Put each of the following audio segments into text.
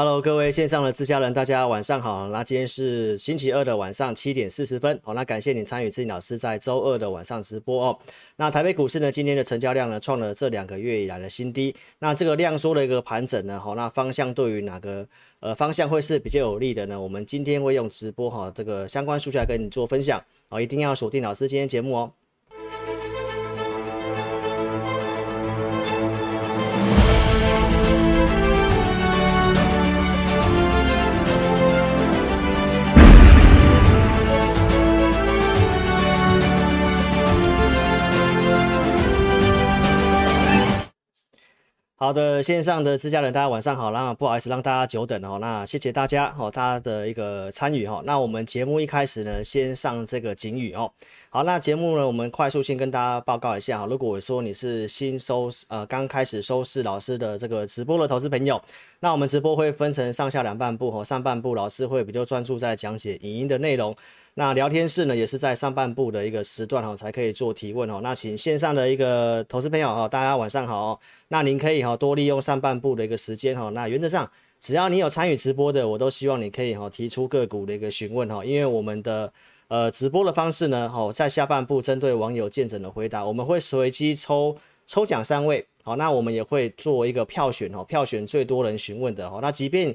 Hello，各位线上的自家人，大家晚上好。那今天是星期二的晚上七点四十分，好，那感谢你参与智霖老师在周二的晚上直播哦。那台北股市呢，今天的成交量呢，创了这两个月以来的新低。那这个量缩的一个盘整呢，好，那方向对于哪个呃方向会是比较有利的呢？我们今天会用直播哈，这个相关数据来跟你做分享，好，一定要锁定老师今天节目哦。好的，线上的自家人，大家晚上好。那不好意思让大家久等了，那谢谢大家哦，大家的一个参与哈。那我们节目一开始呢，先上这个警语哦。好，那节目呢，我们快速先跟大家报告一下哈。如果说你是新收呃刚开始收视老师的这个直播的投资朋友，那我们直播会分成上下两半部哈。上半部老师会比较专注在讲解影音的内容。那聊天室呢，也是在上半部的一个时段哈，才可以做提问哦。那请线上的一个投资朋友哈，大家晚上好哦。那您可以哈多利用上半部的一个时间哈。那原则上，只要你有参与直播的，我都希望你可以哈提出个股的一个询问哈。因为我们的呃直播的方式呢，哦，在下半部针对网友见证的回答，我们会随机抽抽奖三位，好，那我们也会做一个票选哦，票选最多人询问的哈。那即便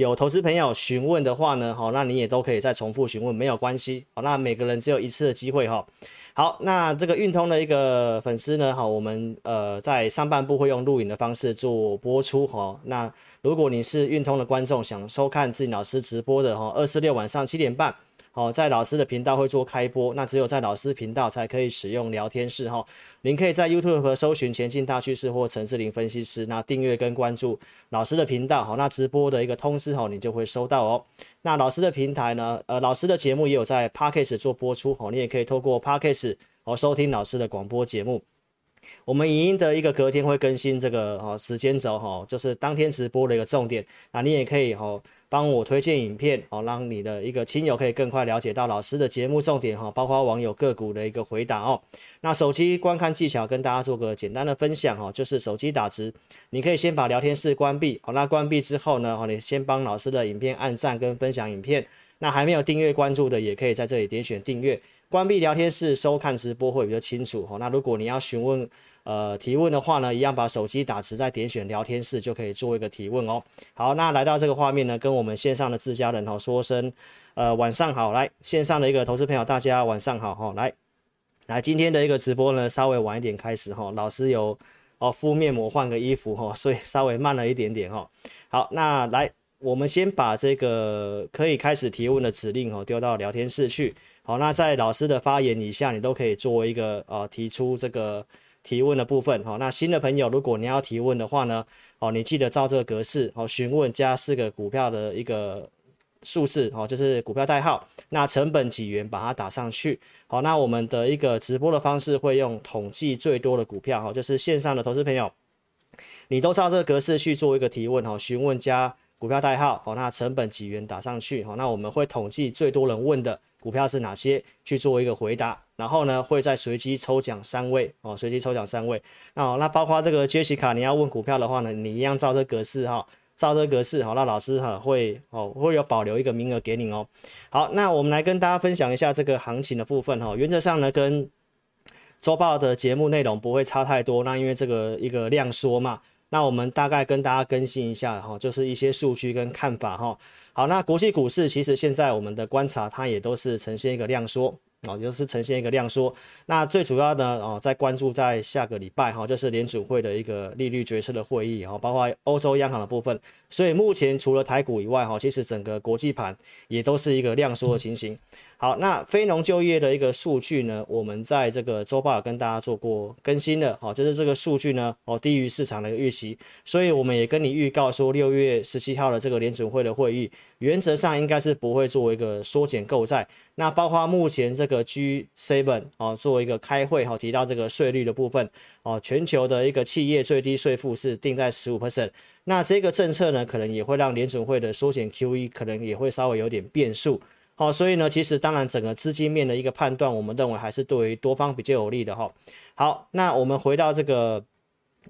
有投资朋友询问的话呢，好，那你也都可以再重复询问，没有关系。好，那每个人只有一次的机会哈。好，那这个运通的一个粉丝呢，好，我们呃在上半部会用录影的方式做播出哈。那如果你是运通的观众，想收看志颖老师直播的哈，二四六晚上七点半。好，在老师的频道会做开播，那只有在老师频道才可以使用聊天室哈。您可以在 YouTube 搜寻前进大趋势或陈志霖分析师，那订阅跟关注老师的频道，好，那直播的一个通知哈，你就会收到哦。那老师的平台呢，呃，老师的节目也有在 Podcast 做播出，哦，你也可以透过 Podcast 哦收听老师的广播节目。我们影音的一个隔天会更新这个哦时间轴哈，就是当天直播的一个重点。那你也可以哈帮我推荐影片哦，让你的一个亲友可以更快了解到老师的节目重点哈，包括网友个股的一个回答哦。那手机观看技巧跟大家做个简单的分享哈，就是手机打直，你可以先把聊天室关闭，好，那关闭之后呢，你先帮老师的影片按赞跟分享影片。那还没有订阅关注的，也可以在这里点选订阅。关闭聊天室收看直播会比较清楚哈。那如果你要询问呃提问的话呢，一样把手机打直，再点选聊天室就可以做一个提问哦。好，那来到这个画面呢，跟我们线上的自家人哈说声呃晚上好。来线上的一个投资朋友，大家晚上好哈。来来今天的一个直播呢，稍微晚一点开始哈。老师有哦敷面膜换个衣服哈，所以稍微慢了一点点哈。好，那来我们先把这个可以开始提问的指令哦丢到聊天室去。好，那在老师的发言以下，你都可以做一个呃提出这个提问的部分。好，那新的朋友，如果你要提问的话呢，好，你记得照这个格式，好，询问加四个股票的一个数字，好，就是股票代号，那成本几元，把它打上去。好，那我们的一个直播的方式会用统计最多的股票，哈，就是线上的投资朋友，你都照这个格式去做一个提问，哈，询问加股票代号，好，那成本几元打上去，好，那我们会统计最多人问的。股票是哪些？去做一个回答，然后呢，会再随机抽奖三位哦，随机抽奖三位。那那包括这个杰西卡，你要问股票的话呢，你一样照这格式哈，照这格式好，那老师哈会哦会有保留一个名额给你哦。好，那我们来跟大家分享一下这个行情的部分哈。原则上呢，跟周报的节目内容不会差太多。那因为这个一个量缩嘛，那我们大概跟大家更新一下哈，就是一些数据跟看法哈。好，那国际股市其实现在我们的观察，它也都是呈现一个量缩，哦，就是呈现一个量缩。那最主要的哦，在关注在下个礼拜哈，就是联储会的一个利率决策的会议哈，包括欧洲央行的部分。所以目前除了台股以外哈，其实整个国际盘也都是一个量缩的情形。好，那非农就业的一个数据呢，我们在这个周报有跟大家做过更新的，好，就是这个数据呢，哦，低于市场的一个预期，所以我们也跟你预告说，六月十七号的这个联准会的会议，原则上应该是不会做一个缩减购债。那包括目前这个 G Seven 哦，做一个开会哈，提到这个税率的部分哦，全球的一个企业最低税负是定在十五 percent，那这个政策呢，可能也会让联准会的缩减 QE 可能也会稍微有点变数。好，所以呢，其实当然整个资金面的一个判断，我们认为还是对于多方比较有利的哈。好，那我们回到这个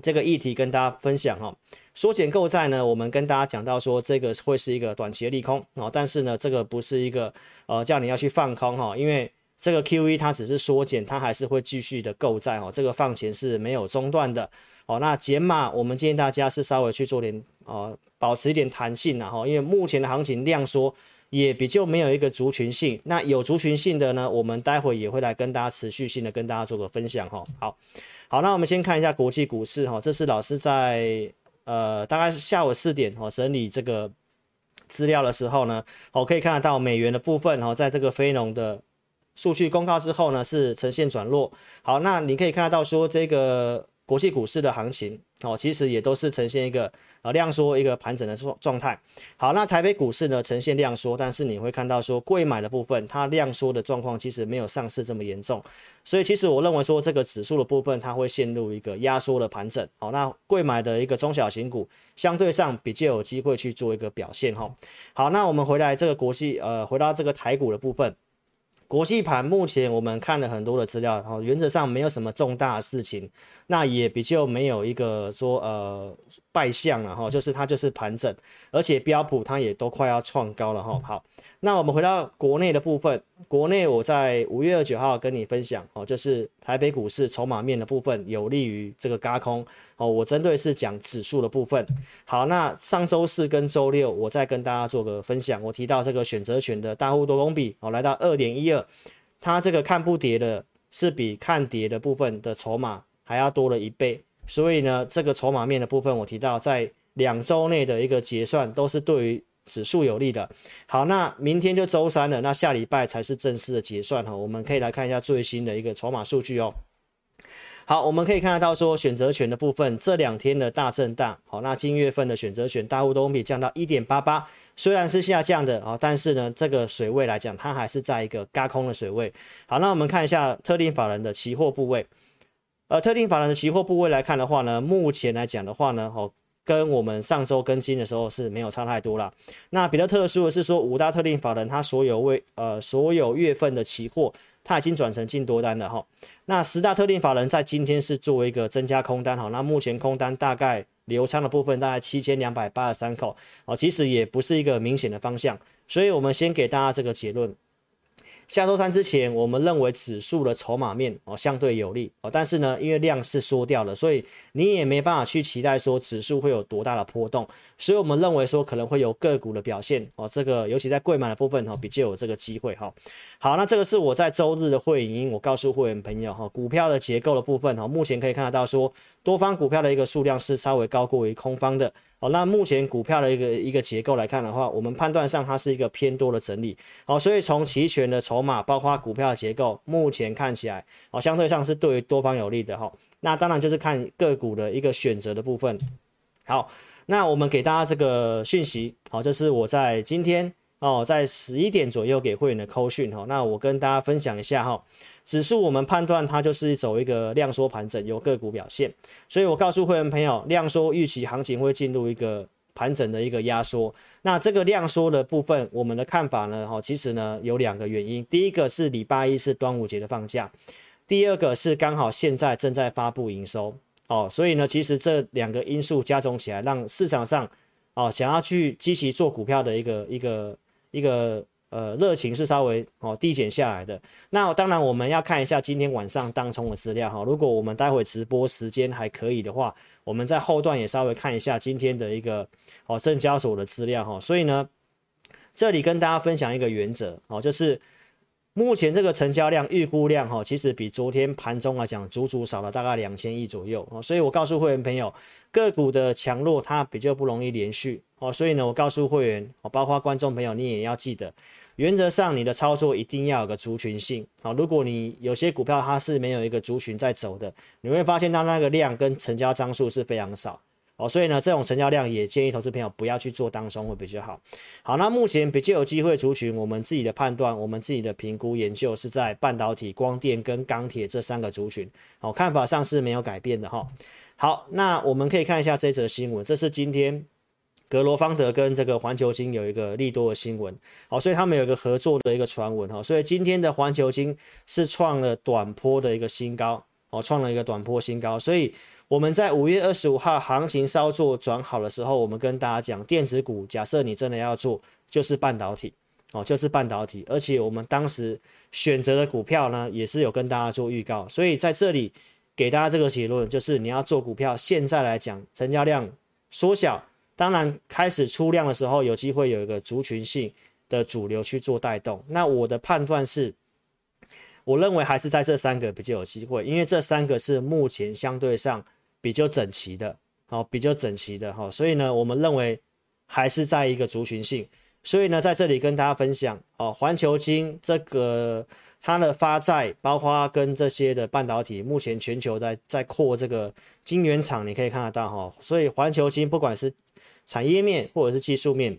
这个议题跟大家分享哈。缩减购债呢，我们跟大家讲到说这个会是一个短期的利空哦，但是呢，这个不是一个呃叫你要去放空哈，因为这个 QE 它只是缩减，它还是会继续的购债哦，这个放钱是没有中断的哦。那减码，我们建议大家是稍微去做点呃，保持一点弹性然后，因为目前的行情量缩也比较没有一个族群性，那有族群性的呢，我们待会也会来跟大家持续性的跟大家做个分享哈。好，好，那我们先看一下国际股市哈，这是老师在。呃，大概是下午四点哦，整理这个资料的时候呢，我可以看得到美元的部分哈，在这个非农的数据公告之后呢，是呈现转弱。好，那你可以看得到说这个国际股市的行情哦，其实也都是呈现一个。呃，量缩一个盘整的状状态。好，那台北股市呢，呈现量缩，但是你会看到说贵买的部分，它量缩的状况其实没有上市这么严重。所以其实我认为说这个指数的部分，它会陷入一个压缩的盘整。好，那贵买的一个中小型股相对上比较有机会去做一个表现哈。好，那我们回来这个国际呃，回到这个台股的部分。国际盘目前我们看了很多的资料，然后，原则上没有什么重大的事情，那也比较没有一个说呃败相了哈，就是它就是盘整，而且标普它也都快要创高了哈，好。那我们回到国内的部分，国内我在五月二十九号跟你分享哦，就是台北股市筹码面的部分有利于这个轧空哦。我针对是讲指数的部分。好，那上周四跟周六我再跟大家做个分享，我提到这个选择权的大户多空比哦，来到二点一二，它这个看不跌的是比看跌的部分的筹码还要多了一倍，所以呢，这个筹码面的部分我提到在两周内的一个结算都是对于。指数有利的，好，那明天就周三了，那下礼拜才是正式的结算哈。我们可以来看一下最新的一个筹码数据哦。好，我们可以看得到说选择权的部分这两天的大震荡，好，那今月份的选择权大户多空比降到一点八八，虽然是下降的啊，但是呢，这个水位来讲，它还是在一个轧空的水位。好，那我们看一下特定法人的期货部位，呃，特定法人的期货部位来看的话呢，目前来讲的话呢，哦。跟我们上周更新的时候是没有差太多啦。那比较特殊的是说，五大特定法人他所有位呃所有月份的期货，他已经转成净多单了哈。那十大特定法人在今天是作为一个增加空单哈。那目前空单大概留仓的部分大概七千两百八十三口哦，其实也不是一个明显的方向，所以我们先给大家这个结论。下周三之前，我们认为指数的筹码面哦相对有利哦，但是呢，因为量是缩掉了，所以你也没办法去期待说指数会有多大的波动，所以我们认为说可能会有个股的表现哦，这个尤其在贵买的部分哈，比较有这个机会哈。好，那这个是我在周日的会影音，我告诉会员朋友哈，股票的结构的部分哈，目前可以看得到说多方股票的一个数量是稍微高过于空方的。好，那目前股票的一个一个结构来看的话，我们判断上它是一个偏多的整理。好，所以从期权的筹码，包括股票结构，目前看起来，好，相对上是对于多方有利的哈。那当然就是看个股的一个选择的部分。好，那我们给大家这个讯息，好，这是我在今天哦，在十一点左右给会员的扣讯哈。那我跟大家分享一下哈。指数我们判断它就是走一个量缩盘整，有个股表现，所以我告诉会员朋友，量缩预期行情会进入一个盘整的一个压缩。那这个量缩的部分，我们的看法呢，哈，其实呢有两个原因，第一个是礼拜一是端午节的放假，第二个是刚好现在正在发布营收，哦，所以呢，其实这两个因素加总起来，让市场上哦想要去积极做股票的一个一个一个。呃，热情是稍微哦递减下来的。那当然我们要看一下今天晚上当冲的资料哈。如果我们待会直播时间还可以的话，我们在后段也稍微看一下今天的一个哦证交所的资料哈。所以呢，这里跟大家分享一个原则哦，就是目前这个成交量预估量哈，其实比昨天盘中来讲足足少了大概两千亿左右哦。所以我告诉会员朋友，个股的强弱它比较不容易连续哦。所以呢，我告诉会员哦，包括观众朋友，你也要记得。原则上，你的操作一定要有个族群性啊。如果你有些股票它是没有一个族群在走的，你会发现它那个量跟成交张数是非常少哦。所以呢，这种成交量也建议投资朋友不要去做当中会比较好。好，那目前比较有机会族群，我们自己的判断，我们自己的评估研究是在半导体、光电跟钢铁这三个族群。好，看法上是没有改变的哈。好，那我们可以看一下这则新闻，这是今天。格罗方德跟这个环球金有一个利多的新闻，好，所以他们有一个合作的一个传闻哈，所以今天的环球金是创了短波的一个新高，哦，创了一个短波新高。所以我们在五月二十五号行情稍作转好的时候，我们跟大家讲，电子股假设你真的要做，就是半导体哦，就是半导体。而且我们当时选择的股票呢，也是有跟大家做预告。所以在这里给大家这个结论，就是你要做股票，现在来讲成交量缩小，当然开始出量的时候，有机会有一个族群性。的主流去做带动，那我的判断是，我认为还是在这三个比较有机会，因为这三个是目前相对上比较整齐的，好，比较整齐的哈，所以呢，我们认为还是在一个族群性，所以呢，在这里跟大家分享哦，环球金这个它的发债，包括跟这些的半导体，目前全球在在扩这个晶圆厂，你可以看得到哈，所以环球晶不管是产业面或者是技术面。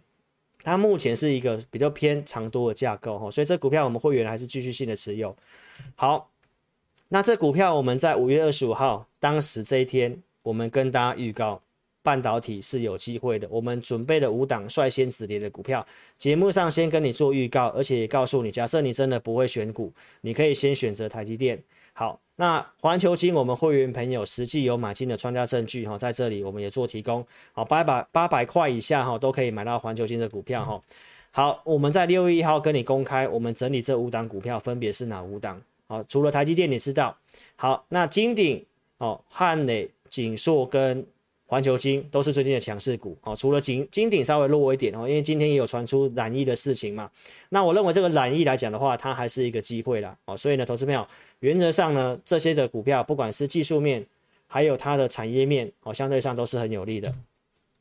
它目前是一个比较偏长多的架构哈，所以这股票我们会员还是继续性的持有。好，那这股票我们在五月二十五号当时这一天，我们跟大家预告半导体是有机会的，我们准备了五档率先止跌的股票，节目上先跟你做预告，而且也告诉你，假设你真的不会选股，你可以先选择台积电。好，那环球金我们会员朋友实际有买进的穿价证据哈，在这里我们也做提供。好，八百八百块以下哈都可以买到环球金的股票哈。好，我们在六月一号跟你公开，我们整理这五档股票分别是哪五档？好，除了台积电你知道。好，那金鼎哦、汉磊、景硕跟。环球金都是最近的强势股哦，除了金金鼎稍微弱一点哦，因为今天也有传出染疫的事情嘛。那我认为这个染疫来讲的话，它还是一个机会啦哦，所以呢，投资朋友原则上呢，这些的股票不管是技术面，还有它的产业面哦，相对上都是很有利的。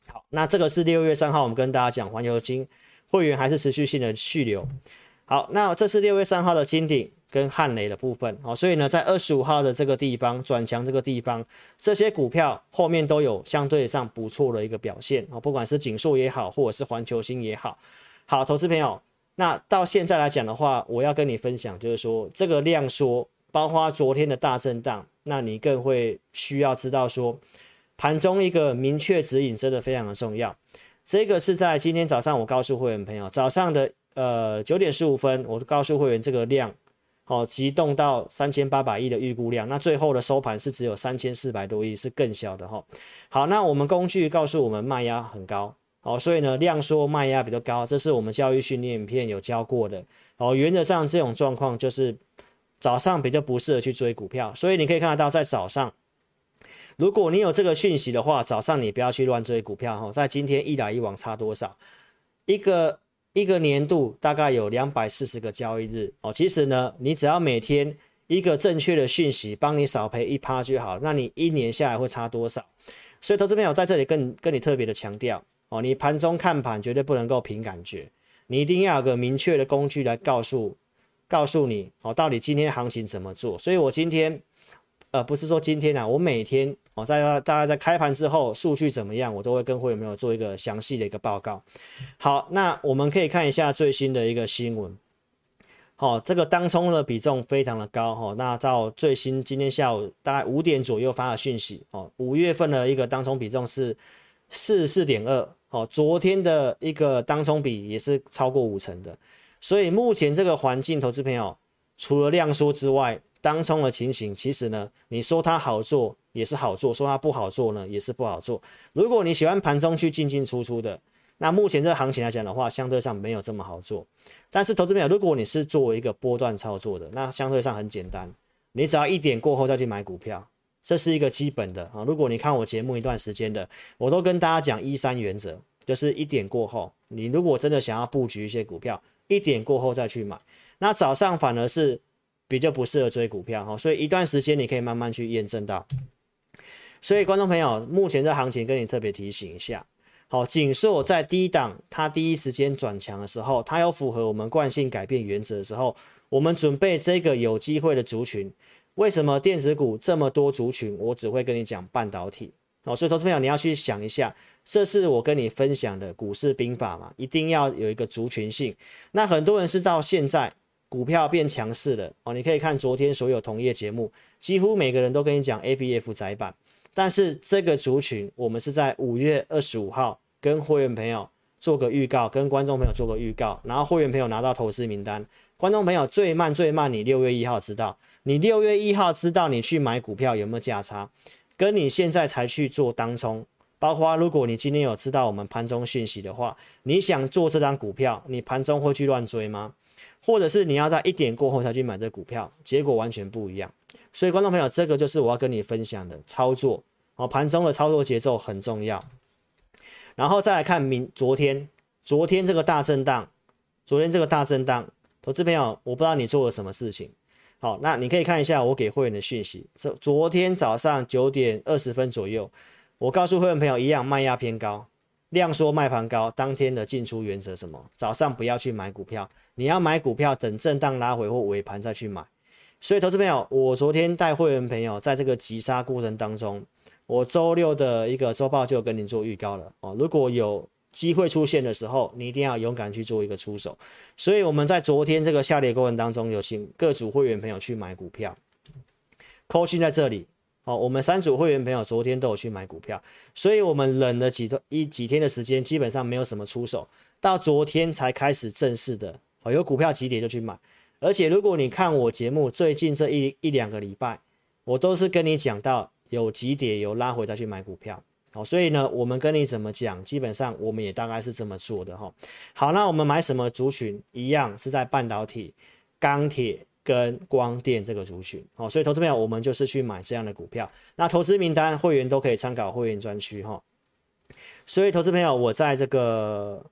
好，那这个是六月三号我们跟大家讲环球金会员还是持续性的续留。好，那这是六月三号的金鼎。跟汉雷的部分，好，所以呢，在二十五号的这个地方转强这个地方，这些股票后面都有相对上不错的一个表现，啊，不管是景硕也好，或者是环球星也好，好，投资朋友，那到现在来讲的话，我要跟你分享，就是说这个量缩，包括昨天的大震荡，那你更会需要知道说，盘中一个明确指引真的非常的重要，这个是在今天早上我告诉会员朋友，早上的呃九点十五分，我告诉会员这个量。哦，急动到三千八百亿的预估量，那最后的收盘是只有三千四百多亿，是更小的哈。好，那我们工具告诉我们卖压很高，好，所以呢量缩卖压比较高，这是我们教育训练影片有教过的。哦，原则上这种状况就是早上比较不适合去追股票，所以你可以看得到在早上，如果你有这个讯息的话，早上你不要去乱追股票哈。在今天一来一往差多少？一个。一个年度大概有两百四十个交易日哦，其实呢，你只要每天一个正确的讯息，帮你少赔一趴就好，那你一年下来会差多少？所以投资朋友在这里跟跟你特别的强调哦，你盘中看盘绝对不能够凭感觉，你一定要有个明确的工具来告诉告诉你哦，到底今天行情怎么做？所以我今天。呃，不是说今天啊，我每天哦，在大家在开盘之后，数据怎么样，我都会跟会员朋友做一个详细的一个报告。好，那我们可以看一下最新的一个新闻。好、哦，这个当冲的比重非常的高哈、那到最新今天下午大概五点左右发的讯息哦，五月份的一个当冲比重是四十四点二。哦，昨天的一个当冲比也是超过五成的。所以目前这个环境，投资朋友除了量缩之外，当冲的情形，其实呢，你说它好做也是好做，说它不好做呢也是不好做。如果你喜欢盘中去进进出出的，那目前这个行情来讲的话，相对上没有这么好做。但是投资朋友，如果你是做一个波段操作的，那相对上很简单，你只要一点过后再去买股票，这是一个基本的啊。如果你看我节目一段时间的，我都跟大家讲一三原则，就是一点过后，你如果真的想要布局一些股票，一点过后再去买，那早上反而是。比较不适合追股票哈，所以一段时间你可以慢慢去验证到。所以观众朋友，目前这行情跟你特别提醒一下，好，景硕在低档，它第一时间转强的时候，它有符合我们惯性改变原则的时候，我们准备这个有机会的族群。为什么电子股这么多族群？我只会跟你讲半导体。好，所以投资朋友你要去想一下，这是我跟你分享的股市兵法嘛，一定要有一个族群性。那很多人是到现在。股票变强势了。哦，你可以看昨天所有同业节目，几乎每个人都跟你讲 ABF 窄板，但是这个族群我们是在五月二十五号跟会员朋友做个预告，跟观众朋友做个预告，然后会员朋友拿到投资名单。观众朋友最慢最慢，你六月一号知道，你六月一号知道你去买股票有没有价差，跟你现在才去做当冲，包括如果你今天有知道我们盘中讯息的话，你想做这张股票，你盘中会去乱追吗？或者是你要在一点过后才去买这股票，结果完全不一样。所以观众朋友，这个就是我要跟你分享的操作哦，盘中的操作节奏很重要。然后再来看明昨天，昨天这个大震荡，昨天这个大震荡，投资朋友，我不知道你做了什么事情。好，那你可以看一下我给会员的讯息，这昨天早上九点二十分左右，我告诉会员朋友一样，卖压偏高。量缩卖盘高，当天的进出原则什么？早上不要去买股票，你要买股票等震荡拉回或尾盘再去买。所以，投资朋友，我昨天带会员朋友在这个急杀过程当中，我周六的一个周报就跟您做预告了哦。如果有机会出现的时候，你一定要勇敢去做一个出手。所以我们在昨天这个下跌过程当中，有请各组会员朋友去买股票，扣讯在这里。哦，我们三组会员朋友昨天都有去买股票，所以我们忍了几多一几天的时间，基本上没有什么出手，到昨天才开始正式的哦，有股票急跌就去买。而且如果你看我节目最近这一一两个礼拜，我都是跟你讲到有急跌有拉回再去买股票。好，所以呢，我们跟你怎么讲，基本上我们也大概是这么做的哈。好，那我们买什么族群一样是在半导体、钢铁。跟光电这个族群，哦，所以投资朋友，我们就是去买这样的股票。那投资名单会员都可以参考会员专区哈。所以投资朋友，我在这个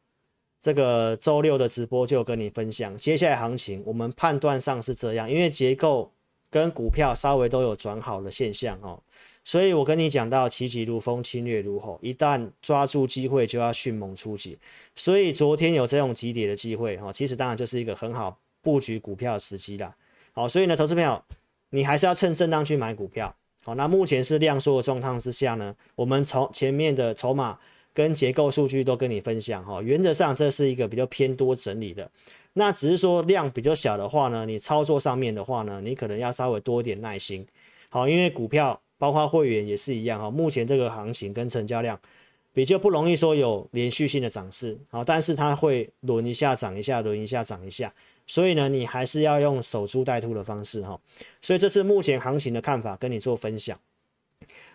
这个周六的直播就跟你分享，接下来行情我们判断上是这样，因为结构跟股票稍微都有转好的现象哦。所以我跟你讲到齐击如风，侵略如吼，一旦抓住机会就要迅猛出击。所以昨天有这种急跌的机会哈，其实当然就是一个很好。布局股票的时机啦，好，所以呢，投资朋友，你还是要趁震荡去买股票。好，那目前是量缩的状况之下呢，我们从前面的筹码跟结构数据都跟你分享哈，原则上这是一个比较偏多整理的，那只是说量比较小的话呢，你操作上面的话呢，你可能要稍微多一点耐心。好，因为股票包括会员也是一样哈，目前这个行情跟成交量比较不容易说有连续性的涨势，好，但是它会轮一下涨一下，轮一下涨一下。所以呢，你还是要用守株待兔的方式哈。所以这是目前行情的看法，跟你做分享。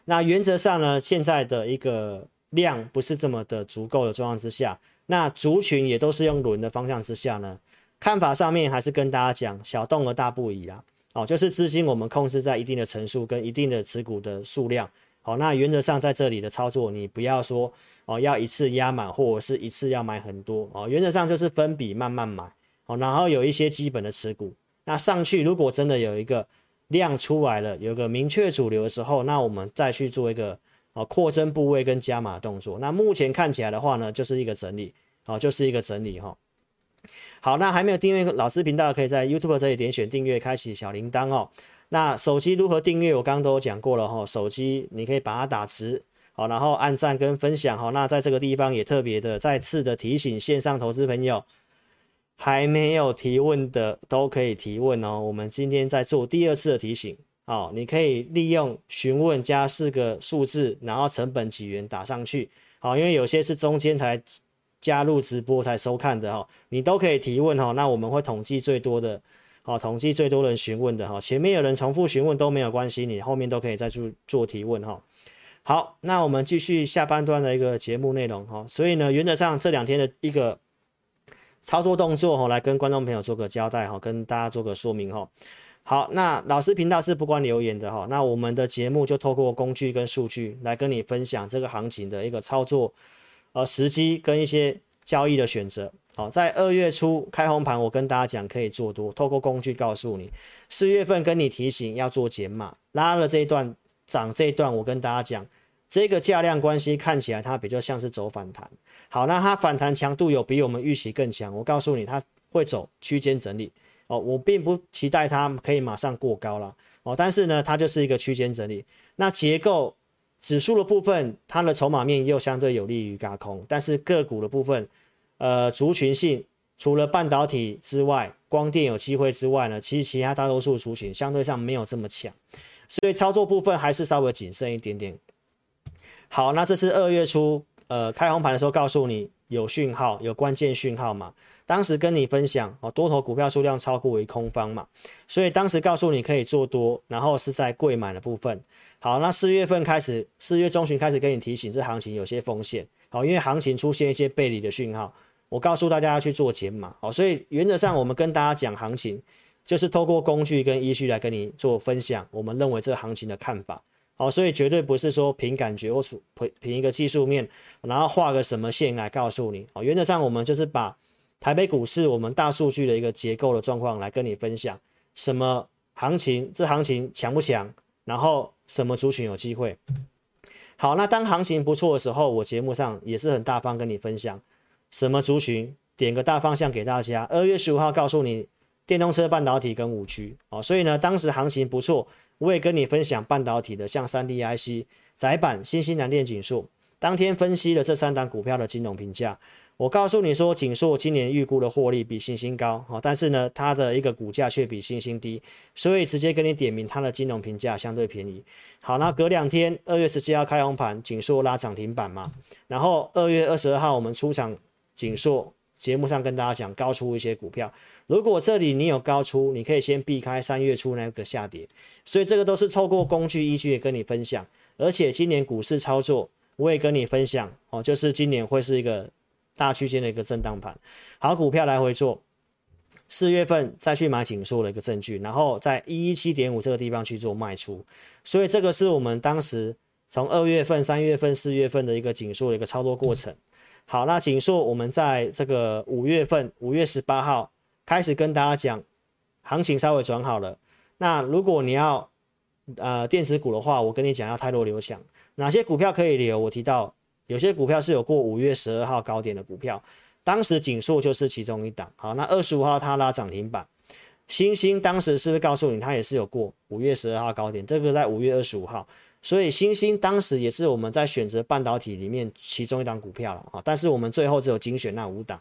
那原则上呢，现在的一个量不是这么的足够的状况之下，那族群也都是用轮的方向之下呢，看法上面还是跟大家讲，小动而大不宜啦。哦，就是资金我们控制在一定的层数跟一定的持股的数量。好，那原则上在这里的操作，你不要说哦要一次压满，或者是一次要买很多哦，原则上就是分笔慢慢买。好，然后有一些基本的持股，那上去如果真的有一个量出来了，有个明确主流的时候，那我们再去做一个啊扩增部位跟加码动作。那目前看起来的话呢，就是一个整理，好，就是一个整理哈。好，那还没有订阅老师频道，可以在 YouTube 这里点选订阅，开启小铃铛哦。那手机如何订阅？我刚刚都讲过了哈，手机你可以把它打直，好，然后按赞跟分享哈。那在这个地方也特别的再次的提醒线上投资朋友。还没有提问的都可以提问哦。我们今天在做第二次的提醒，好，你可以利用询问加四个数字，然后成本几元打上去，好，因为有些是中间才加入直播才收看的哈，你都可以提问哈。那我们会统计最多的，好，统计最多人询问的哈。前面有人重复询问都没有关系，你后面都可以再做做提问哈。好，那我们继续下半段的一个节目内容哈。所以呢，原则上这两天的一个。操作动作哈，来跟观众朋友做个交代哈，跟大家做个说明哈。好，那老师频道是不关留言的哈。那我们的节目就透过工具跟数据来跟你分享这个行情的一个操作呃时机跟一些交易的选择。好，在二月初开红盘，我跟大家讲可以做多，透过工具告诉你。四月份跟你提醒要做减码，拉了这一段涨这一段，我跟大家讲。这个价量关系看起来它比较像是走反弹，好，那它反弹强度有比我们预期更强。我告诉你，它会走区间整理哦。我并不期待它可以马上过高了哦，但是呢，它就是一个区间整理。那结构指数的部分，它的筹码面又相对有利于轧空，但是个股的部分，呃，族群性除了半导体之外，光电有机会之外呢，其实其他大多数族群相对上没有这么强，所以操作部分还是稍微谨慎一点点。好，那这是二月初，呃，开红盘的时候告诉你有讯号，有关键讯号嘛。当时跟你分享哦，多头股票数量超过为空方嘛，所以当时告诉你可以做多，然后是在柜买的部分。好，那四月份开始，四月中旬开始跟你提醒，这行情有些风险。好，因为行情出现一些背离的讯号，我告诉大家要去做减码。好，所以原则上我们跟大家讲行情，就是透过工具跟依据来跟你做分享，我们认为这行情的看法。好，所以绝对不是说凭感觉或凭凭一个技术面，然后画个什么线来告诉你。好，原则上我们就是把。台北股市，我们大数据的一个结构的状况来跟你分享，什么行情，这行情强不强？然后什么族群有机会？好，那当行情不错的时候，我节目上也是很大方跟你分享，什么族群，点个大方向给大家。二月十五号告诉你，电动车、半导体跟五 G 哦，所以呢，当时行情不错，我也跟你分享半导体的，像三 D IC、窄板、新西南电、景硕，当天分析了这三档股票的金融评价。我告诉你说，景硕今年预估的获利比星星高，但是呢，它的一个股价却比星星低，所以直接跟你点名它的金融评价相对便宜。好，那隔两天，二月十七号开红盘，景硕拉涨停板嘛，然后二月二十二号我们出场，景硕节目上跟大家讲高出一些股票，如果这里你有高出，你可以先避开三月初那个下跌，所以这个都是透过工具依据跟你分享，而且今年股市操作我也跟你分享哦，就是今年会是一个。大区间的一个震荡盘，好股票来回做，四月份再去买景硕的一个证据，然后在一一七点五这个地方去做卖出，所以这个是我们当时从二月份、三月份、四月份的一个景硕的一个操作过程。好，那景硕我们在这个五月份五月十八号开始跟大家讲，行情稍微转好了。那如果你要呃电子股的话，我跟你讲要太弱留强，哪些股票可以留？我提到。有些股票是有过五月十二号高点的股票，当时景硕就是其中一档。好，那二十五号它拉涨停板，星星当时是不是告诉你它也是有过五月十二号高点？这个在五月二十五号，所以星星当时也是我们在选择半导体里面其中一档股票了啊。但是我们最后只有精选那五档。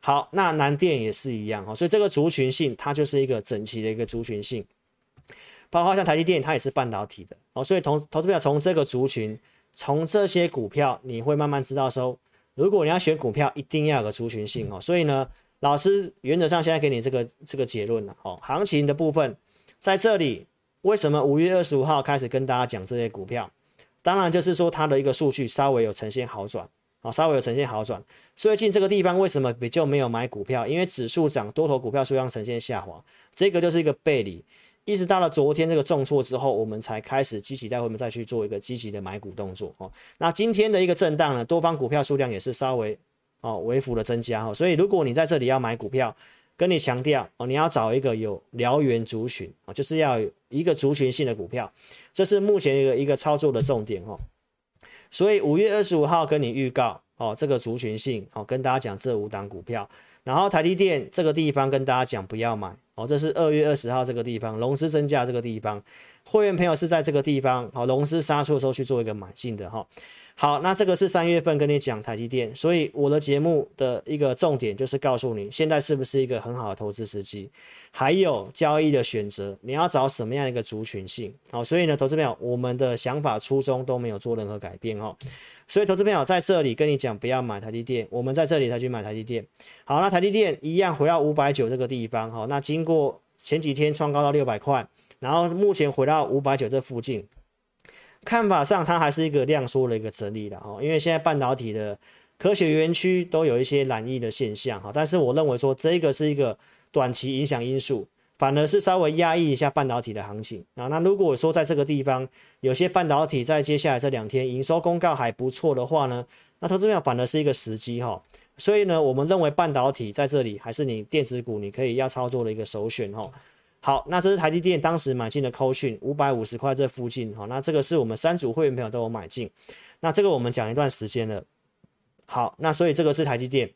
好，那南电也是一样哈，所以这个族群性它就是一个整齐的一个族群性，包括像台积电它也是半导体的哦，所以投投资票从这个族群。从这些股票，你会慢慢知道说，如果你要选股票，一定要有个族群性哦。所以呢，老师原则上现在给你这个这个结论了哦。行情的部分在这里，为什么五月二十五号开始跟大家讲这些股票？当然就是说它的一个数据稍微有呈现好转，好，稍微有呈现好转。最近这个地方为什么比较没有买股票？因为指数涨，多头股票数量呈现下滑，这个就是一个背离。一直到了昨天这个重挫之后，我们才开始积极，待会我们再去做一个积极的买股动作哦。那今天的一个震荡呢，多方股票数量也是稍微哦微幅的增加哈。所以如果你在这里要买股票，跟你强调哦，你要找一个有燎原族群啊，就是要有一个族群性的股票，这是目前一个一个操作的重点哦。所以五月二十五号跟你预告哦，这个族群性哦，跟大家讲这五档股票，然后台积电这个地方跟大家讲不要买。哦，这是二月二十号这个地方，龙狮增加这个地方，会员朋友是在这个地方，好，龙狮杀出的时候去做一个买进的哈。好，那这个是三月份跟你讲台积电，所以我的节目的一个重点就是告诉你，现在是不是一个很好的投资时机，还有交易的选择，你要找什么样的一个族群性？好，所以呢，投资朋友，我们的想法初衷都没有做任何改变哈。所以，投资朋友在这里跟你讲，不要买台积电，我们在这里才去买台积电。好，那台积电一样回到五百九这个地方，好，那经过前几天创高到六百块，然后目前回到五百九这附近，看法上它还是一个量缩的一个整理了哈，因为现在半导体的科学园区都有一些染疫的现象哈，但是我认为说这个是一个短期影响因素。反而是稍微压抑一下半导体的行情啊。那如果说在这个地方有些半导体在接下来这两天营收公告还不错的话呢，那投资票反而是一个时机哈。所以呢，我们认为半导体在这里还是你电子股你可以要操作的一个首选哈。好，那这是台积电当时买进的扣讯五百五十块这附近哈。那这个是我们三组会员朋友都有买进。那这个我们讲一段时间了。好，那所以这个是台积电。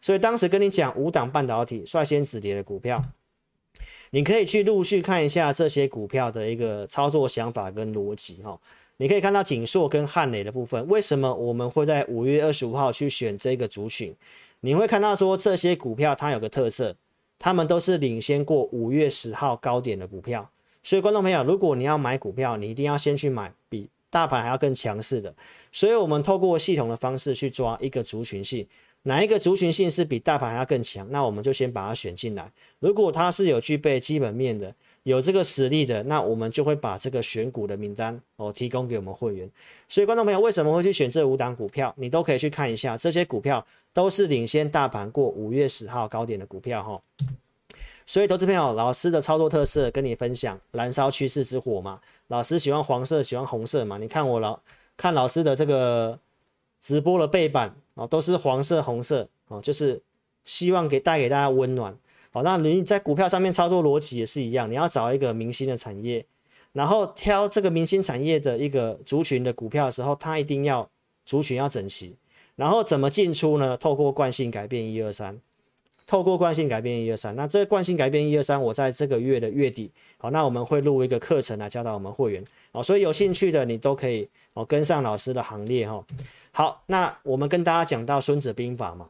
所以当时跟你讲五档半导体率先止跌的股票。你可以去陆续看一下这些股票的一个操作想法跟逻辑哈。你可以看到景硕跟汉磊的部分，为什么我们会在五月二十五号去选这个族群？你会看到说这些股票它有个特色，他们都是领先过五月十号高点的股票。所以观众朋友，如果你要买股票，你一定要先去买比大盘还要更强势的。所以我们透过系统的方式去抓一个族群性。哪一个族群性是比大盘还要更强，那我们就先把它选进来。如果它是有具备基本面的，有这个实力的，那我们就会把这个选股的名单哦提供给我们会员。所以，观众朋友为什么会去选这五档股票？你都可以去看一下，这些股票都是领先大盘过五月十号高点的股票哈。所以，投资朋友，老师的操作特色跟你分享，燃烧趋势之火嘛。老师喜欢黄色，喜欢红色嘛。你看我老看老师的这个直播的背板哦，都是黄色、红色哦，就是希望给带给大家温暖。好，那你在股票上面操作逻辑也是一样，你要找一个明星的产业，然后挑这个明星产业的一个族群的股票的时候，它一定要族群要整齐。然后怎么进出呢？透过惯性改变一二三。透过惯性改变一二三，那这个惯性改变一二三，我在这个月的月底，好，那我们会录一个课程来教导我们会员，哦，所以有兴趣的你都可以哦跟上老师的行列哈。好，那我们跟大家讲到孙子兵法嘛，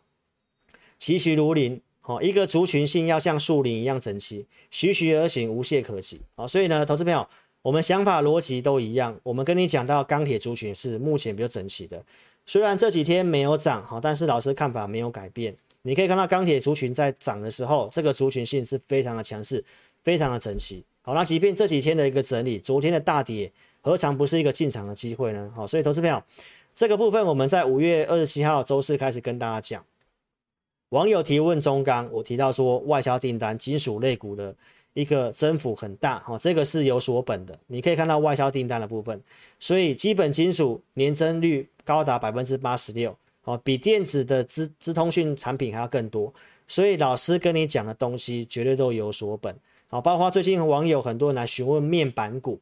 栩栩如林，好，一个族群性要像树林一样整齐，徐徐而行，无懈可击，好，所以呢，投资朋友，我们想法逻辑都一样，我们跟你讲到钢铁族群是目前比较整齐的，虽然这几天没有涨，好，但是老师看法没有改变。你可以看到钢铁族群在涨的时候，这个族群性是非常的强势，非常的整齐。好，那即便这几天的一个整理，昨天的大跌，何尝不是一个进场的机会呢？好，所以投资朋友，这个部分我们在五月二十七号周四开始跟大家讲。网友提问中钢，我提到说外销订单金属类股的一个增幅很大，哈，这个是有所本的。你可以看到外销订单的部分，所以基本金属年增率高达百分之八十六。哦，比电子的资资通讯产品还要更多，所以老师跟你讲的东西绝对都有所本。好，包括最近网友很多人来询问面板股，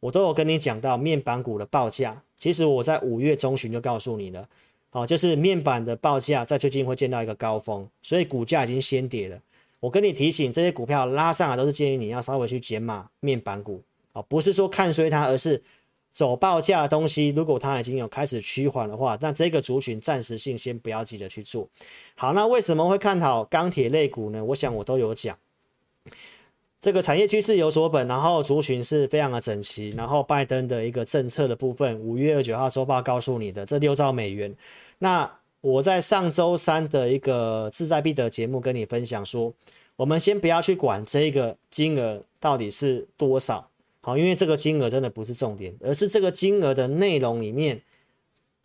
我都有跟你讲到面板股的报价。其实我在五月中旬就告诉你了，好，就是面板的报价在最近会见到一个高峰，所以股价已经先跌了。我跟你提醒，这些股票拉上来都是建议你要稍微去减码面板股，啊，不是说看衰它，而是。走报价的东西，如果它已经有开始趋缓的话，那这个族群暂时性先不要急着去做。好，那为什么会看好钢铁类股呢？我想我都有讲，这个产业趋势有所本，然后族群是非常的整齐，然后拜登的一个政策的部分，五月二九号周报告诉你的这六兆美元。那我在上周三的一个志在必得节目跟你分享说，我们先不要去管这个金额到底是多少。好，因为这个金额真的不是重点，而是这个金额的内容里面，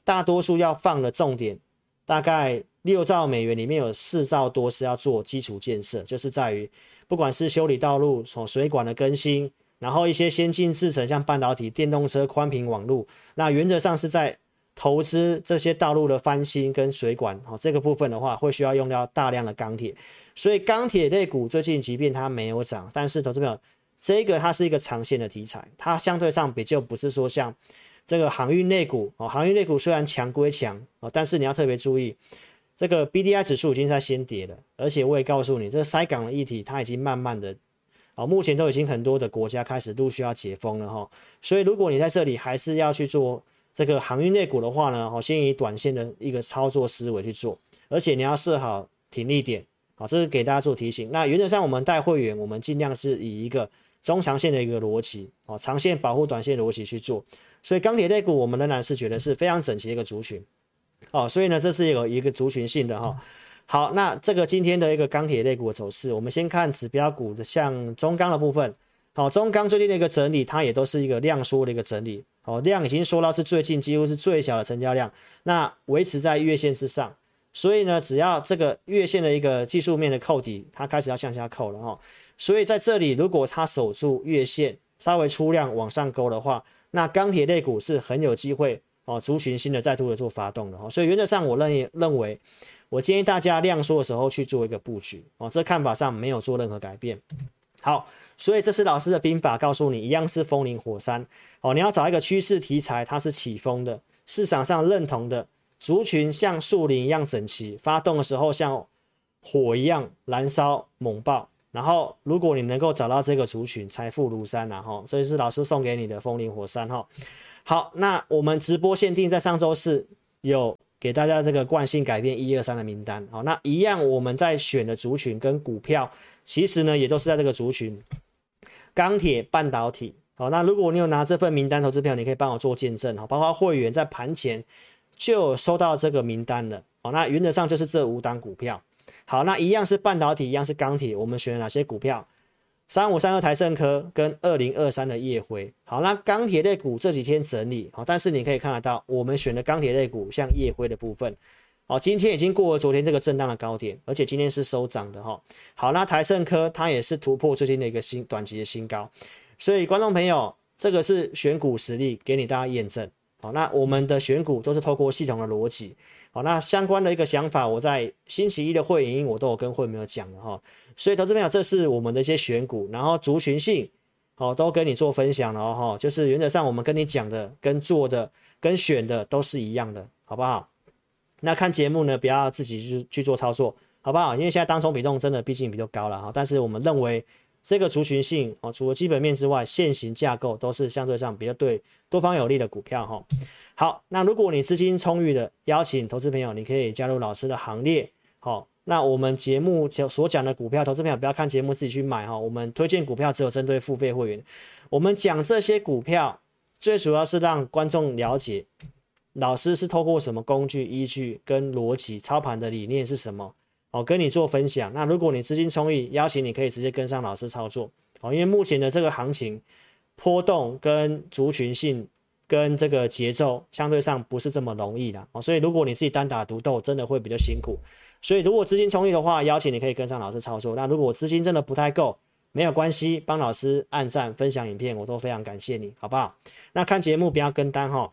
大多数要放的重点，大概六兆美元里面有四兆多是要做基础建设，就是在于不管是修理道路、从水管的更新，然后一些先进制程像半导体、电动车、宽频网络，那原则上是在投资这些道路的翻新跟水管。好，这个部分的话会需要用到大量的钢铁，所以钢铁类股最近即便它没有涨，但是投资朋友。这个它是一个长线的题材，它相对上比较不是说像这个航运类股哦，航运类股虽然强归强哦，但是你要特别注意，这个 BDI 指数已经在先跌了，而且我也告诉你，这个塞港的议题它已经慢慢的哦，目前都已经很多的国家开始陆续要解封了哈，所以如果你在这里还是要去做这个航运类股的话呢，哦，先以短线的一个操作思维去做，而且你要设好停利点，好，这是给大家做提醒。那原则上我们带会员，我们尽量是以一个。中长线的一个逻辑，哦，长线保护短线逻辑去做，所以钢铁类股我们仍然是觉得是非常整齐的一个族群，哦，所以呢，这是有一个族群性的哈。好，那这个今天的一个钢铁类股的走势，我们先看指标股的，像中钢的部分，好，中钢最近的一个整理，它也都是一个量缩的一个整理，哦，量已经缩到是最近几乎是最小的成交量，那维持在月线之上，所以呢，只要这个月线的一个技术面的扣底，它开始要向下扣了哈。所以在这里，如果它守住月线，稍微出量往上勾的话，那钢铁类股是很有机会哦，族群新的再度的做发动的哦。所以原则上，我认认为，我建议大家量缩的时候去做一个布局哦。这看法上没有做任何改变。好，所以这是老师的兵法，告诉你一样是风林火山哦。你要找一个趋势题材，它是起风的，市场上认同的族群像树林一样整齐，发动的时候像火一样燃烧猛爆。然后，如果你能够找到这个族群，财富如山，然后这是老师送给你的风林火山哈。好，那我们直播限定在上周四有给大家这个惯性改变一二三的名单，好，那一样我们在选的族群跟股票，其实呢也都是在这个族群，钢铁、半导体，好，那如果你有拿这份名单投资票，你可以帮我做见证哈，包括会员在盘前就有收到这个名单了。好，那原则上就是这五档股票。好，那一样是半导体，一样是钢铁，我们选了哪些股票？三五三二台胜科跟二零二三的夜辉。好，那钢铁类股这几天整理，好，但是你可以看得到，我们选的钢铁类股，像夜辉的部分，好，今天已经过了昨天这个震荡的高点，而且今天是收涨的哈。好，那台胜科它也是突破最近的一个新短期的新高，所以观众朋友，这个是选股实力，给你大家验证。好，那我们的选股都是透过系统的逻辑。好，那相关的一个想法，我在星期一的会员我都有跟会员朋友讲了哈。所以投资朋友，这是我们的一些选股，然后族群性，好，都跟你做分享了哈。就是原则上我们跟你讲的、跟做的、跟选的都是一样的，好不好？那看节目呢，不要自己去去做操作，好不好？因为现在当冲比重真的毕竟比较高了哈。但是我们认为这个族群性哦，除了基本面之外，现行架构都是相对上比较对多方有利的股票哈。好，那如果你资金充裕的，邀请投资朋友，你可以加入老师的行列，好。那我们节目所讲的股票，投资朋友不要看节目自己去买哈。我们推荐股票只有针对付费会员。我们讲这些股票，最主要是让观众了解老师是透过什么工具、依据跟逻辑操盘的理念是什么哦，跟你做分享。那如果你资金充裕，邀请你可以直接跟上老师操作哦。因为目前的这个行情波动跟族群性跟这个节奏相对上不是这么容易的哦，所以如果你自己单打独斗，真的会比较辛苦。所以，如果资金充裕的话，邀请你可以跟上老师操作。那如果资金真的不太够，没有关系，帮老师按赞、分享影片，我都非常感谢你，好不好？那看节目不要跟单哈。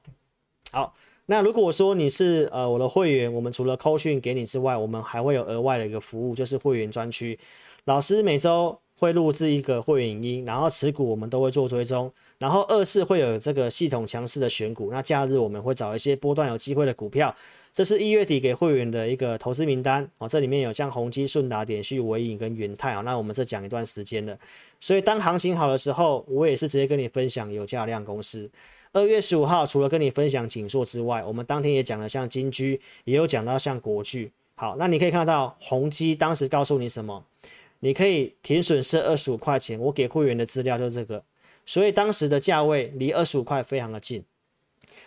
好，那如果说你是呃我的会员，我们除了扣讯给你之外，我们还会有额外的一个服务，就是会员专区。老师每周会录制一个会员影音，然后持股我们都会做追踪，然后二是会有这个系统强势的选股。那假日我们会找一些波段有机会的股票。这是一月底给会员的一个投资名单哦，这里面有像宏基、顺达、点序、纬颖跟元泰啊。那我们这讲一段时间了，所以当行情好的时候，我也是直接跟你分享有价量公司。二月十五号，除了跟你分享景硕之外，我们当天也讲了像金居，也有讲到像国巨。好，那你可以看到宏基当时告诉你什么？你可以停损是二十五块钱，我给会员的资料就是这个，所以当时的价位离二十五块非常的近。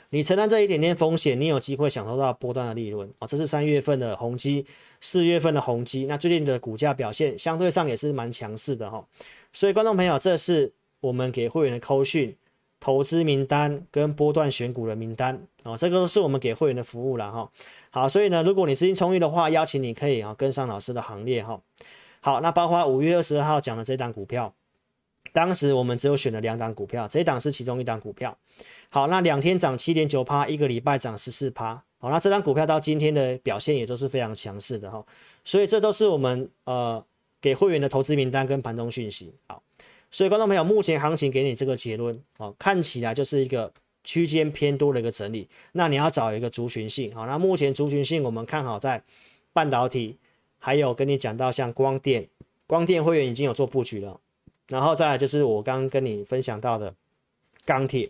你承担这一点点风险，你有机会享受到波段的利润啊！这是三月份的宏基，四月份的宏基，那最近的股价表现相对上也是蛮强势的哈。所以观众朋友，这是我们给会员的扣讯、投资名单跟波段选股的名单啊，这个是我们给会员的服务了哈。好，所以呢，如果你资金充裕的话，邀请你可以啊跟上老师的行列哈。好，那包括五月二十二号讲的这档股票，当时我们只有选了两档股票，这一档是其中一档股票。好，那两天涨七点九趴，一个礼拜涨十四趴。好，那这张股票到今天的表现也都是非常强势的哈。所以这都是我们呃给会员的投资名单跟盘中讯息。好，所以观众朋友，目前行情给你这个结论，哦，看起来就是一个区间偏多的一个整理。那你要找一个族群性，好，那目前族群性我们看好在半导体，还有跟你讲到像光电，光电会员已经有做布局了。然后再来就是我刚刚跟你分享到的钢铁。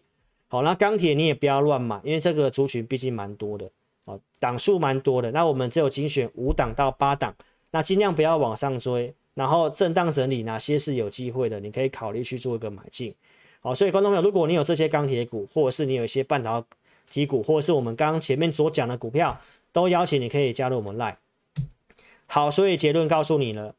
好，那钢铁你也不要乱买，因为这个族群毕竟蛮多的，哦，档数蛮多的。那我们只有精选五档到八档，那尽量不要往上追，然后震荡整理哪些是有机会的，你可以考虑去做一个买进。好，所以观众朋友，如果你有这些钢铁股，或者是你有一些半导体股，或者是我们刚刚前面所讲的股票，都邀请你可以加入我们 Line。好，所以结论告诉你了，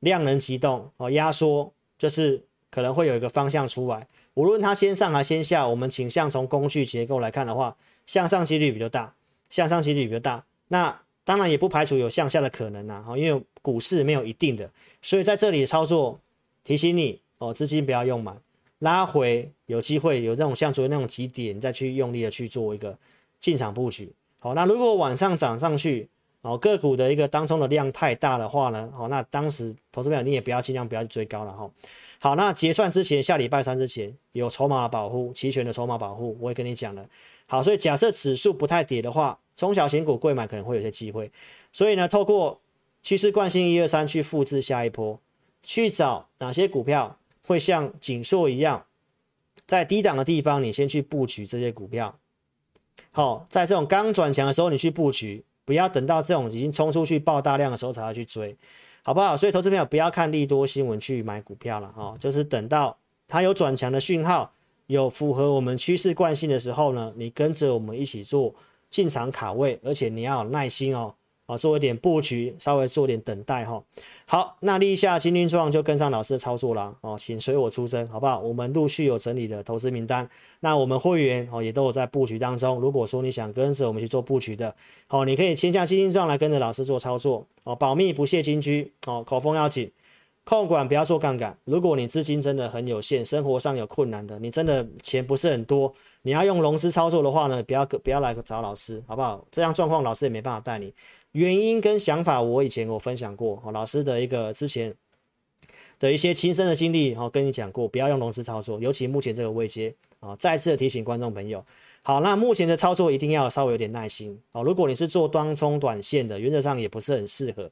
量能急动哦，压缩就是可能会有一个方向出来。无论它先上还先下，我们倾向从工具结构来看的话，向上几率比较大，向上几率比较大。那当然也不排除有向下的可能啊，因为股市没有一定的，所以在这里操作，提醒你哦，资金不要用满，拉回有机会有那种像昨天那种几点，再去用力的去做一个进场布局。好，那如果晚上涨上去，哦，个股的一个当冲的量太大的话呢，好，那当时投资朋友你也不要尽量不要去追高了哈。好，那结算之前，下礼拜三之前有筹码保护，期权的筹码保护，我也跟你讲了。好，所以假设指数不太跌的话，中小型股贵买可能会有些机会。所以呢，透过趋势惯性一二三去复制下一波，去找哪些股票会像景硕一样，在低档的地方你先去布局这些股票。好，在这种刚转强的时候你去布局，不要等到这种已经冲出去爆大量的时候才要去追。好不好？所以投资朋友不要看利多新闻去买股票了哈，就是等到它有转强的讯号，有符合我们趋势惯性的时候呢，你跟着我们一起做进场卡位，而且你要有耐心哦，好，做一点布局，稍微做点等待哈。好，那立夏、金钧壮就跟上老师的操作啦。哦，请随我出征，好不好？我们陆续有整理的投资名单，那我们会员哦也都有在布局当中。如果说你想跟着我们去做布局的，好，你可以签下金钧壮来跟着老师做操作哦，保密不泄金居哦，口风要紧，控管不要做杠杆。如果你资金真的很有限，生活上有困难的，你真的钱不是很多，你要用融资操作的话呢，不要不要来找老师，好不好？这样状况老师也没办法带你。原因跟想法，我以前我分享过，老师的一个之前的一些亲身的经历，哦，跟你讲过，不要用融资操作，尤其目前这个位阶，啊，再次提醒观众朋友，好，那目前的操作一定要稍微有点耐心，哦，如果你是做当冲短线的，原则上也不是很适合，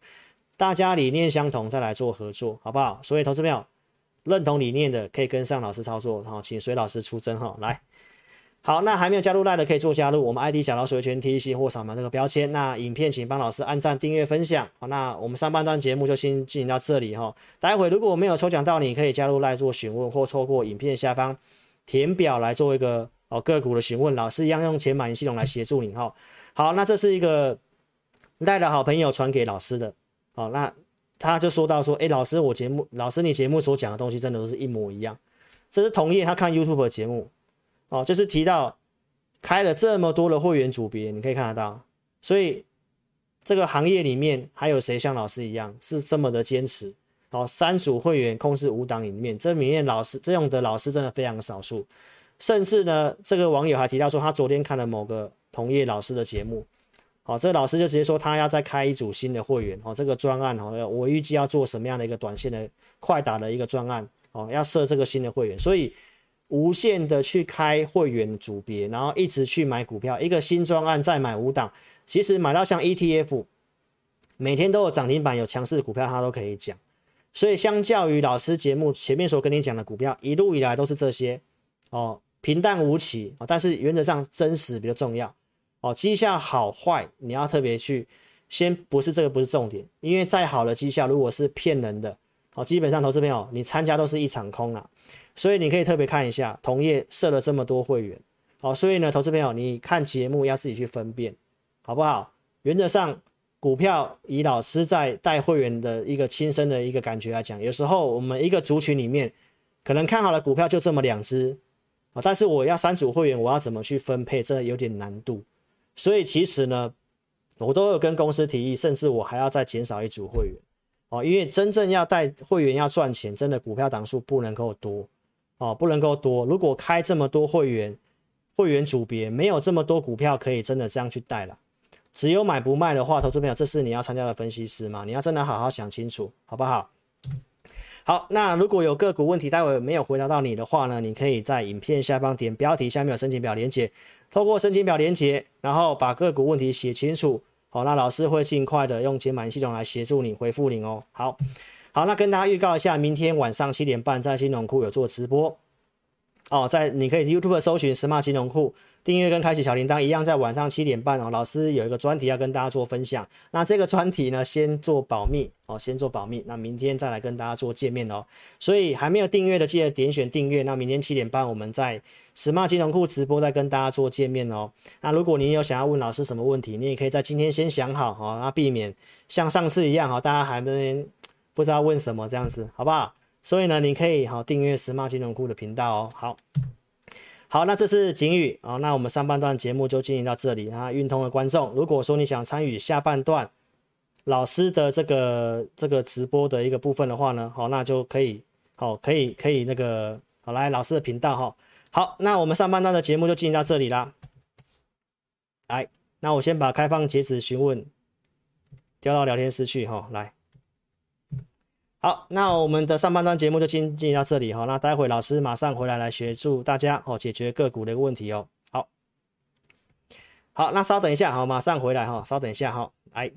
大家理念相同再来做合作，好不好？所以投资朋友认同理念的可以跟上老师操作，好，请随老师出征，哈，来。好，那还没有加入 LINE 的可以做加入，我们 ID 小老鼠全提醒或扫描这个标签。那影片请帮老师按赞、订阅、分享。好，那我们上半段节目就先进行到这里哈。待会如果我没有抽奖到你，可以加入 LINE 做询问，或透过影片下方填表来做一个哦个股的询问，老师一样用钱买系统来协助你哈。好，那这是一个赖的好朋友传给老师的。好，那他就说到说，哎，老师我节目，老师你节目所讲的东西真的都是一模一样。这是同业他看 YouTube 的节目。哦，就是提到开了这么多的会员组别，你可以看得到，所以这个行业里面还有谁像老师一样是这么的坚持？哦，三组会员控制五档里面，这里面老师这样的老师真的非常的少数，甚至呢，这个网友还提到说他昨天看了某个同业老师的节目，好，这个老师就直接说他要再开一组新的会员，哦，这个专案哦，我预计要做什么样的一个短线的快打的一个专案，哦，要设这个新的会员，所以。无限的去开会员组别，然后一直去买股票，一个新专案再买五档，其实买到像 ETF，每天都有涨停板，有强势股票，他都可以讲。所以相较于老师节目前面所跟你讲的股票，一路以来都是这些哦，平淡无奇哦，但是原则上真实比较重要哦。绩效好坏你要特别去，先不是这个不是重点，因为再好的绩效如果是骗人的哦，基本上投资朋友你参加都是一场空啊。所以你可以特别看一下，同业设了这么多会员，好，所以呢，投资朋友，你看节目要自己去分辨，好不好？原则上，股票以老师在带会员的一个亲身的一个感觉来讲，有时候我们一个族群里面可能看好的股票就这么两只啊，但是我要三组会员，我要怎么去分配，这有点难度。所以其实呢，我都有跟公司提议，甚至我还要再减少一组会员哦，因为真正要带会员要赚钱，真的股票档数不能够多。哦，不能够多。如果开这么多会员，会员组别没有这么多股票可以真的这样去带了。只有买不卖的话，投资朋友，这是你要参加的分析师嘛？你要真的好好想清楚，好不好？好，那如果有个股问题，待会没有回答到你的话呢，你可以在影片下方点标题，下面有申请表连接，透过申请表连接，然后把个股问题写清楚。好，那老师会尽快的用解码系统来协助你回复你哦。好。好，那跟大家预告一下，明天晚上七点半在金融库有做直播哦，在你可以 YouTube 搜寻 Smart 金融库，订阅跟开启小铃铛一样，在晚上七点半哦，老师有一个专题要跟大家做分享。那这个专题呢，先做保密哦，先做保密。那明天再来跟大家做见面哦。所以还没有订阅的，记得点选订阅。那明天七点半我们在 Smart 金融库直播，再跟大家做见面哦。那如果你有想要问老师什么问题，你也可以在今天先想好哦，那避免像上次一样哈，大家还没。不知道问什么这样子，好不好？所以呢，你可以好订阅时茂金融库的频道哦。好，好，那这是警语啊。那我们上半段节目就进行到这里啊。运通的观众，如果说你想参与下半段老师的这个这个直播的一个部分的话呢，好，那就可以好，可以可以那个好来老师的频道哈。好，那我们上半段的节目就进行到这里啦。来，那我先把开放截止询问调到聊天室去哈。来。好，那我们的上半段节目就进行到这里哈。那待会老师马上回来来协助大家哦，解决个股的一个问题哦。好，好，那稍等一下，好，马上回来哈，稍等一下哈，来。